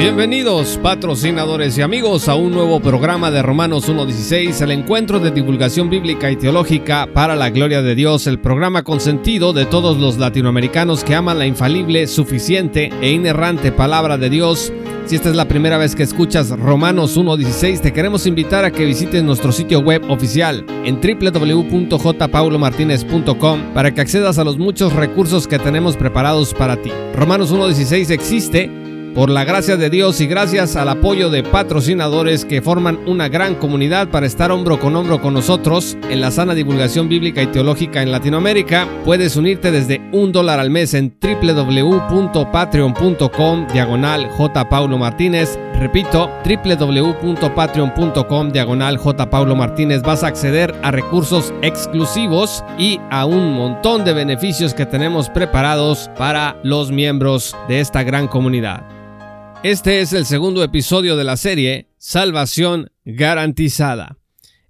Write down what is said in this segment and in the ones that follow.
Bienvenidos patrocinadores y amigos a un nuevo programa de Romanos 1.16, el encuentro de divulgación bíblica y teológica para la gloria de Dios, el programa consentido de todos los latinoamericanos que aman la infalible, suficiente e inerrante palabra de Dios. Si esta es la primera vez que escuchas Romanos 1.16, te queremos invitar a que visites nuestro sitio web oficial en www.jpaulomartinez.com para que accedas a los muchos recursos que tenemos preparados para ti. Romanos 1.16 existe por la gracia de Dios y gracias al apoyo de patrocinadores que forman una gran comunidad para estar hombro con hombro con nosotros en la sana divulgación bíblica y teológica en Latinoamérica, puedes unirte desde un dólar al mes en www.patreon.com diagonal. Paulo Martínez. Repito, www.patreon.com diagonal. Paulo Martínez. Vas a acceder a recursos exclusivos y a un montón de beneficios que tenemos preparados para los miembros de esta gran comunidad. Este es el segundo episodio de la serie Salvación Garantizada.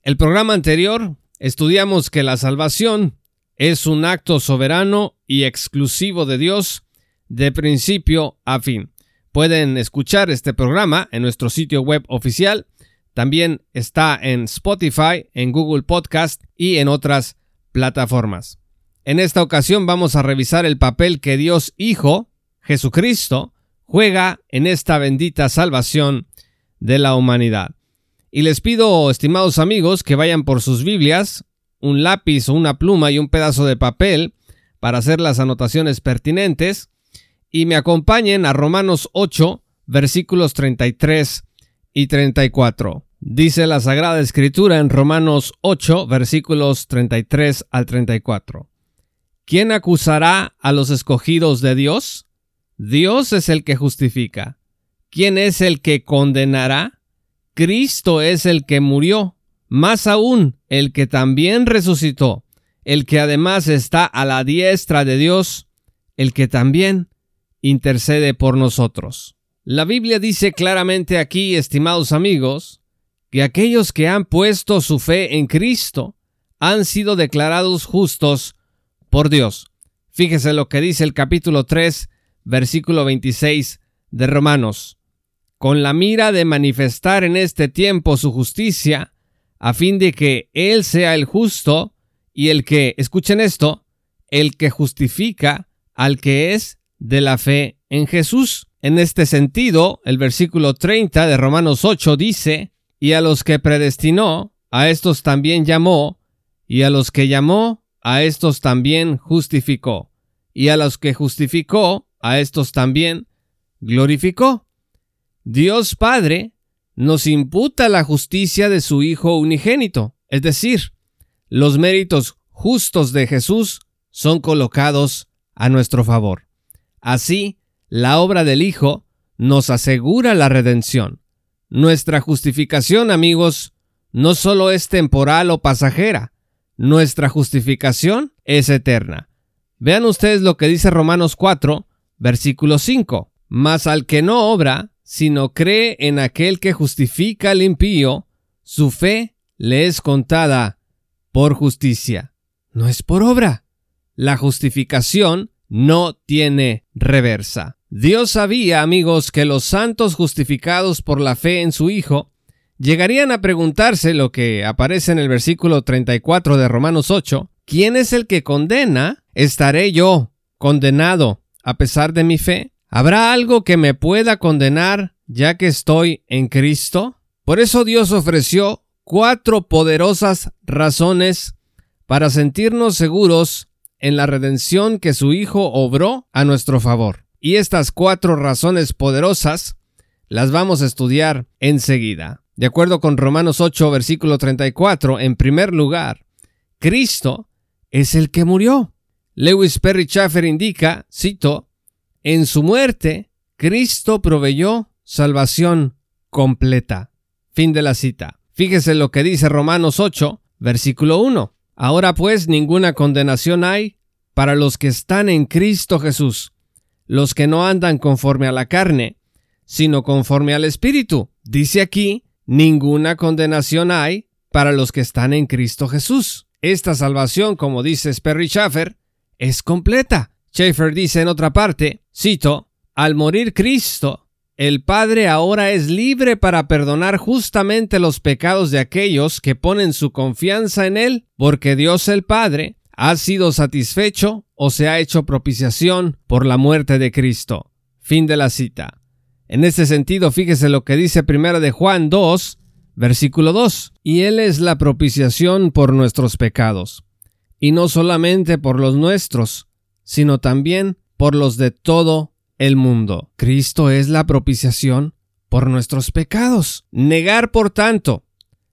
El programa anterior estudiamos que la salvación es un acto soberano y exclusivo de Dios de principio a fin. Pueden escuchar este programa en nuestro sitio web oficial. También está en Spotify, en Google Podcast y en otras plataformas. En esta ocasión vamos a revisar el papel que Dios Hijo, Jesucristo, juega en esta bendita salvación de la humanidad. Y les pido, estimados amigos, que vayan por sus Biblias, un lápiz o una pluma y un pedazo de papel para hacer las anotaciones pertinentes y me acompañen a Romanos 8, versículos 33 y 34. Dice la Sagrada Escritura en Romanos 8, versículos 33 al 34. ¿Quién acusará a los escogidos de Dios? Dios es el que justifica. ¿Quién es el que condenará? Cristo es el que murió, más aún el que también resucitó, el que además está a la diestra de Dios, el que también intercede por nosotros. La Biblia dice claramente aquí, estimados amigos, que aquellos que han puesto su fe en Cristo han sido declarados justos por Dios. Fíjese lo que dice el capítulo 3 versículo 26 de Romanos, con la mira de manifestar en este tiempo su justicia, a fin de que Él sea el justo y el que, escuchen esto, el que justifica al que es de la fe en Jesús. En este sentido, el versículo 30 de Romanos 8 dice, y a los que predestinó, a estos también llamó, y a los que llamó, a estos también justificó, y a los que justificó, a estos también glorificó. Dios Padre nos imputa la justicia de su Hijo unigénito, es decir, los méritos justos de Jesús son colocados a nuestro favor. Así, la obra del Hijo nos asegura la redención. Nuestra justificación, amigos, no solo es temporal o pasajera, nuestra justificación es eterna. Vean ustedes lo que dice Romanos 4, Versículo 5. Mas al que no obra, sino cree en aquel que justifica al impío, su fe le es contada por justicia. No es por obra. La justificación no tiene reversa. Dios sabía, amigos, que los santos justificados por la fe en su Hijo llegarían a preguntarse lo que aparece en el versículo 34 de Romanos 8, ¿quién es el que condena? ¿Estaré yo condenado a pesar de mi fe? ¿Habrá algo que me pueda condenar ya que estoy en Cristo? Por eso Dios ofreció cuatro poderosas razones para sentirnos seguros en la redención que su Hijo obró a nuestro favor. Y estas cuatro razones poderosas las vamos a estudiar enseguida. De acuerdo con Romanos 8, versículo 34, en primer lugar, Cristo es el que murió. Lewis Perry Schaffer indica, cito, en su muerte, Cristo proveyó salvación completa. Fin de la cita. Fíjese lo que dice Romanos 8, versículo 1. Ahora pues ninguna condenación hay para los que están en Cristo Jesús, los que no andan conforme a la carne, sino conforme al Espíritu. Dice aquí, ninguna condenación hay para los que están en Cristo Jesús. Esta salvación, como dice Sperry Schaffer, es completa. Schaeffer dice en otra parte, cito, al morir Cristo, el Padre ahora es libre para perdonar justamente los pecados de aquellos que ponen su confianza en Él, porque Dios el Padre ha sido satisfecho o se ha hecho propiciación por la muerte de Cristo. Fin de la cita. En este sentido, fíjese lo que dice primera de Juan 2, versículo 2. Y Él es la propiciación por nuestros pecados. Y no solamente por los nuestros, sino también por los de todo el mundo. Cristo es la propiciación por nuestros pecados. Negar, por tanto,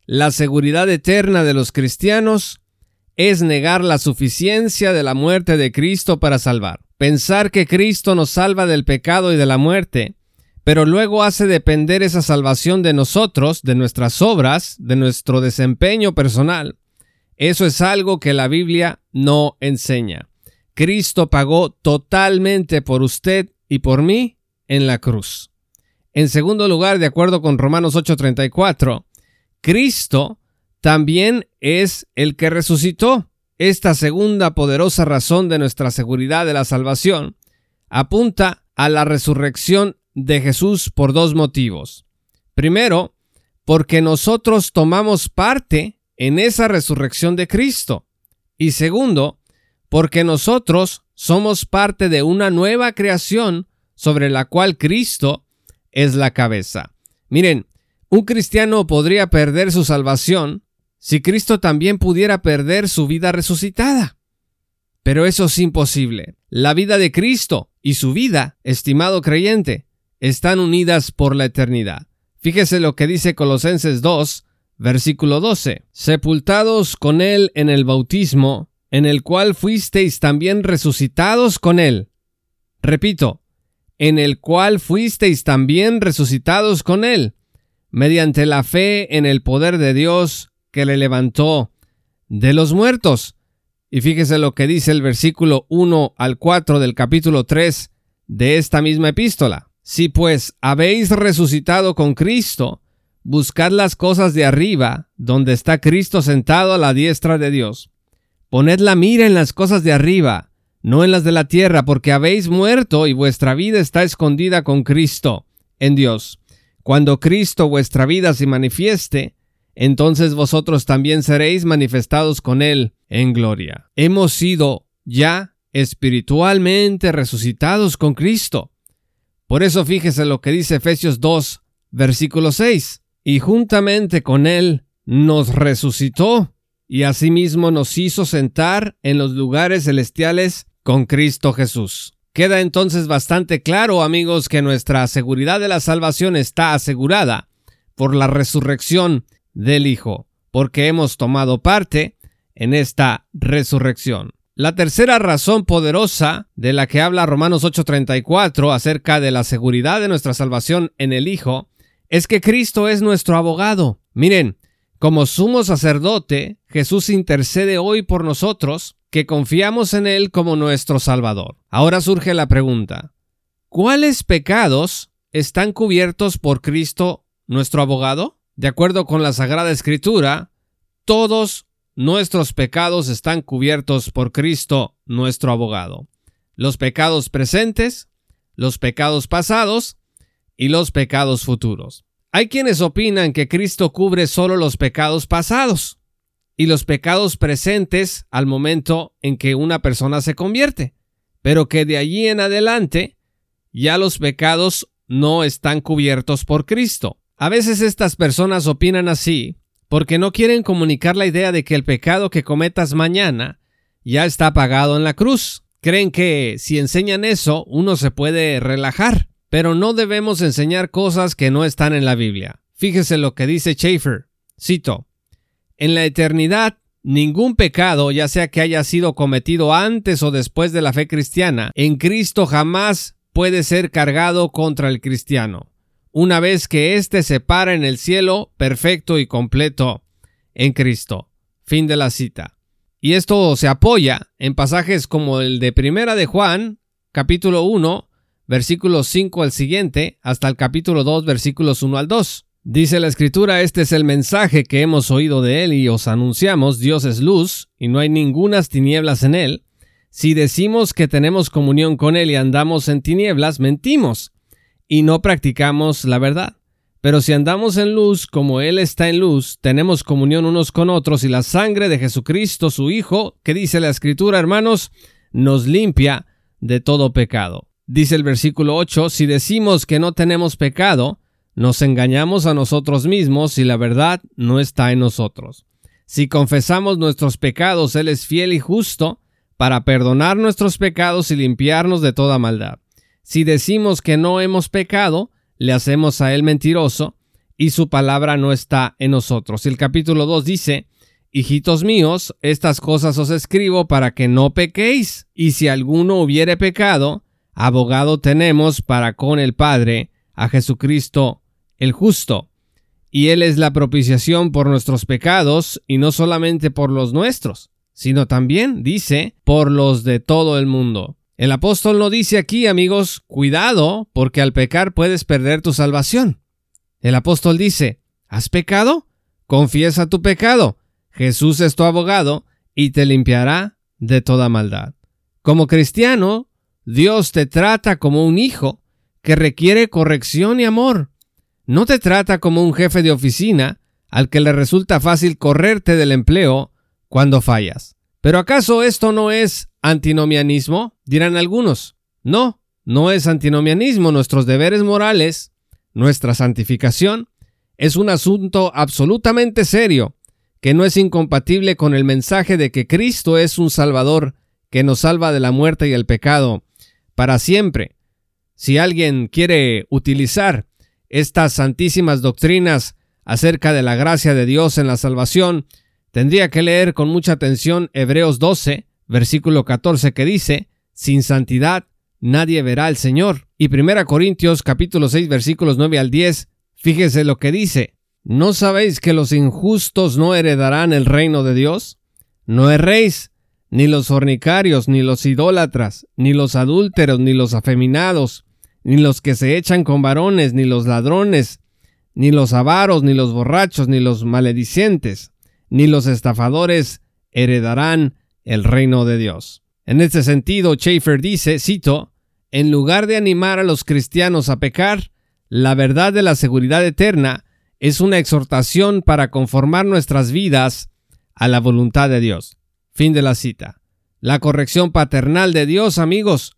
la seguridad eterna de los cristianos es negar la suficiencia de la muerte de Cristo para salvar. Pensar que Cristo nos salva del pecado y de la muerte, pero luego hace depender esa salvación de nosotros, de nuestras obras, de nuestro desempeño personal. Eso es algo que la Biblia no enseña. Cristo pagó totalmente por usted y por mí en la cruz. En segundo lugar, de acuerdo con Romanos 8:34, Cristo también es el que resucitó. Esta segunda poderosa razón de nuestra seguridad de la salvación apunta a la resurrección de Jesús por dos motivos. Primero, porque nosotros tomamos parte en esa resurrección de Cristo. Y segundo, porque nosotros somos parte de una nueva creación sobre la cual Cristo es la cabeza. Miren, un cristiano podría perder su salvación si Cristo también pudiera perder su vida resucitada. Pero eso es imposible. La vida de Cristo y su vida, estimado creyente, están unidas por la eternidad. Fíjese lo que dice Colosenses 2, versículo 12. Sepultados con Él en el bautismo, en el cual fuisteis también resucitados con él. Repito, en el cual fuisteis también resucitados con él, mediante la fe en el poder de Dios que le levantó de los muertos. Y fíjese lo que dice el versículo 1 al 4 del capítulo 3 de esta misma epístola. Si pues habéis resucitado con Cristo, buscad las cosas de arriba, donde está Cristo sentado a la diestra de Dios. Poned la mira en las cosas de arriba, no en las de la tierra, porque habéis muerto y vuestra vida está escondida con Cristo, en Dios. Cuando Cristo vuestra vida se manifieste, entonces vosotros también seréis manifestados con Él en gloria. Hemos sido ya espiritualmente resucitados con Cristo. Por eso fíjese lo que dice Efesios 2, versículo 6. Y juntamente con Él nos resucitó y asimismo nos hizo sentar en los lugares celestiales con Cristo Jesús. Queda entonces bastante claro, amigos, que nuestra seguridad de la salvación está asegurada por la resurrección del Hijo, porque hemos tomado parte en esta resurrección. La tercera razón poderosa de la que habla Romanos 8:34 acerca de la seguridad de nuestra salvación en el Hijo es que Cristo es nuestro abogado. Miren, como sumo sacerdote, Jesús intercede hoy por nosotros que confiamos en Él como nuestro Salvador. Ahora surge la pregunta, ¿cuáles pecados están cubiertos por Cristo nuestro abogado? De acuerdo con la Sagrada Escritura, todos nuestros pecados están cubiertos por Cristo nuestro abogado. Los pecados presentes, los pecados pasados y los pecados futuros. Hay quienes opinan que Cristo cubre solo los pecados pasados y los pecados presentes al momento en que una persona se convierte, pero que de allí en adelante ya los pecados no están cubiertos por Cristo. A veces estas personas opinan así porque no quieren comunicar la idea de que el pecado que cometas mañana ya está pagado en la cruz. Creen que si enseñan eso uno se puede relajar. Pero no debemos enseñar cosas que no están en la Biblia. Fíjese lo que dice Schaeffer. Cito. En la eternidad, ningún pecado, ya sea que haya sido cometido antes o después de la fe cristiana, en Cristo jamás puede ser cargado contra el cristiano, una vez que éste se para en el cielo perfecto y completo en Cristo. Fin de la cita. Y esto se apoya en pasajes como el de Primera de Juan, capítulo 1, versículos 5 al siguiente, hasta el capítulo 2, versículos 1 al 2. Dice la escritura, este es el mensaje que hemos oído de él y os anunciamos, Dios es luz, y no hay ningunas tinieblas en él. Si decimos que tenemos comunión con él y andamos en tinieblas, mentimos, y no practicamos la verdad. Pero si andamos en luz como Él está en luz, tenemos comunión unos con otros y la sangre de Jesucristo, su Hijo, que dice la Escritura, hermanos, nos limpia de todo pecado. Dice el versículo 8, si decimos que no tenemos pecado, nos engañamos a nosotros mismos y la verdad no está en nosotros. Si confesamos nuestros pecados, Él es fiel y justo para perdonar nuestros pecados y limpiarnos de toda maldad. Si decimos que no hemos pecado, le hacemos a Él mentiroso y su palabra no está en nosotros. El capítulo 2 dice, Hijitos míos, estas cosas os escribo para que no pequéis, y si alguno hubiere pecado, abogado tenemos para con el Padre, a Jesucristo el justo, y Él es la propiciación por nuestros pecados, y no solamente por los nuestros, sino también, dice, por los de todo el mundo. El apóstol no dice aquí, amigos, cuidado, porque al pecar puedes perder tu salvación. El apóstol dice, ¿has pecado? Confiesa tu pecado. Jesús es tu abogado y te limpiará de toda maldad. Como cristiano, Dios te trata como un hijo que requiere corrección y amor. No te trata como un jefe de oficina al que le resulta fácil correrte del empleo cuando fallas. Pero ¿acaso esto no es antinomianismo? Dirán algunos. No, no es antinomianismo. Nuestros deberes morales, nuestra santificación, es un asunto absolutamente serio, que no es incompatible con el mensaje de que Cristo es un Salvador que nos salva de la muerte y el pecado para siempre. Si alguien quiere utilizar estas santísimas doctrinas acerca de la gracia de Dios en la salvación, tendría que leer con mucha atención Hebreos 12, versículo 14 que dice, sin santidad nadie verá al Señor. Y 1 Corintios capítulo 6 versículos 9 al 10, fíjese lo que dice, ¿no sabéis que los injustos no heredarán el reino de Dios? No erréis, ni los fornicarios, ni los idólatras, ni los adúlteros, ni los afeminados, ni los que se echan con varones, ni los ladrones, ni los avaros, ni los borrachos, ni los maledicientes, ni los estafadores heredarán el reino de Dios. En este sentido, Schaeffer dice, cito, en lugar de animar a los cristianos a pecar, la verdad de la seguridad eterna es una exhortación para conformar nuestras vidas a la voluntad de Dios. Fin de la cita. La corrección paternal de Dios, amigos,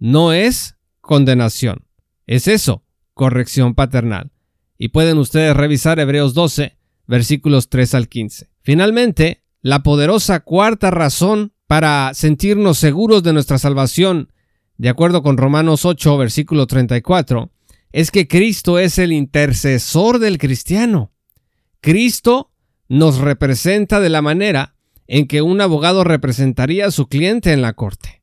no es condenación. Es eso, corrección paternal. Y pueden ustedes revisar Hebreos 12, versículos 3 al 15. Finalmente, la poderosa cuarta razón para sentirnos seguros de nuestra salvación, de acuerdo con Romanos 8, versículo 34, es que Cristo es el intercesor del cristiano. Cristo nos representa de la manera en que un abogado representaría a su cliente en la corte.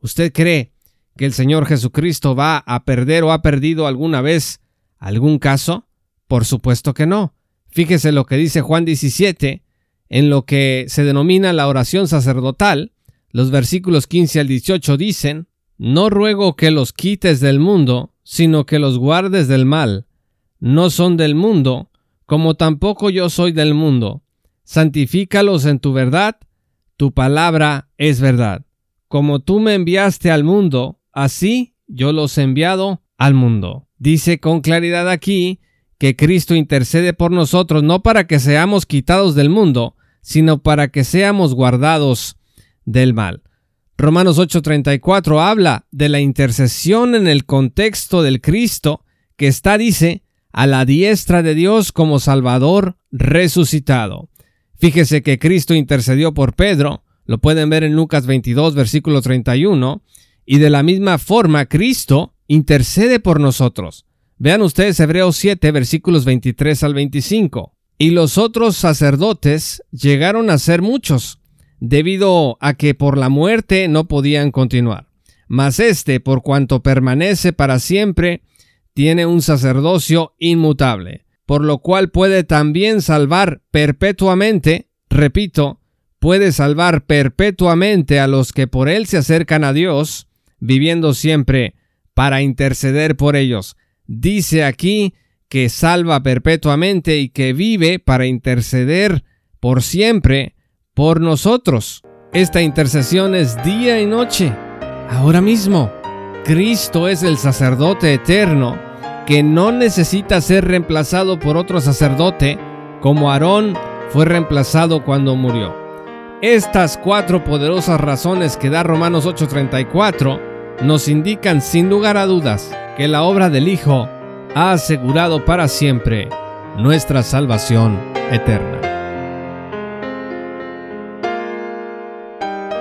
¿Usted cree que el Señor Jesucristo va a perder o ha perdido alguna vez algún caso? Por supuesto que no. Fíjese lo que dice Juan 17, en lo que se denomina la oración sacerdotal. Los versículos 15 al 18 dicen, No ruego que los quites del mundo, sino que los guardes del mal. No son del mundo, como tampoco yo soy del mundo. Santifícalos en tu verdad, tu palabra es verdad. Como tú me enviaste al mundo, Así yo los he enviado al mundo. Dice con claridad aquí que Cristo intercede por nosotros no para que seamos quitados del mundo, sino para que seamos guardados del mal. Romanos 8:34 habla de la intercesión en el contexto del Cristo que está, dice, a la diestra de Dios como Salvador resucitado. Fíjese que Cristo intercedió por Pedro, lo pueden ver en Lucas 22, versículo 31, y de la misma forma, Cristo intercede por nosotros. Vean ustedes Hebreos 7, versículos 23 al 25. Y los otros sacerdotes llegaron a ser muchos, debido a que por la muerte no podían continuar. Mas este, por cuanto permanece para siempre, tiene un sacerdocio inmutable, por lo cual puede también salvar perpetuamente, repito, puede salvar perpetuamente a los que por Él se acercan a Dios, viviendo siempre para interceder por ellos. Dice aquí que salva perpetuamente y que vive para interceder por siempre por nosotros. Esta intercesión es día y noche, ahora mismo. Cristo es el sacerdote eterno que no necesita ser reemplazado por otro sacerdote como Aarón fue reemplazado cuando murió. Estas cuatro poderosas razones que da Romanos 8:34 nos indican sin lugar a dudas que la obra del Hijo ha asegurado para siempre nuestra salvación eterna.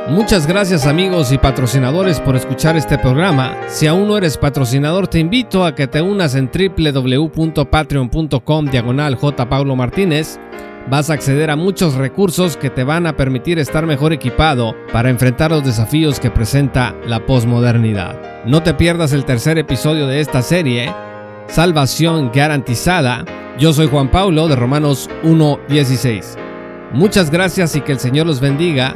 Muchas gracias amigos y patrocinadores por escuchar este programa. Si aún no eres patrocinador, te invito a que te unas en www.patreon.com diagonal J. Paulo Martínez. Vas a acceder a muchos recursos que te van a permitir estar mejor equipado para enfrentar los desafíos que presenta la posmodernidad. No te pierdas el tercer episodio de esta serie, Salvación Garantizada. Yo soy Juan Paulo de Romanos 1.16. Muchas gracias y que el Señor los bendiga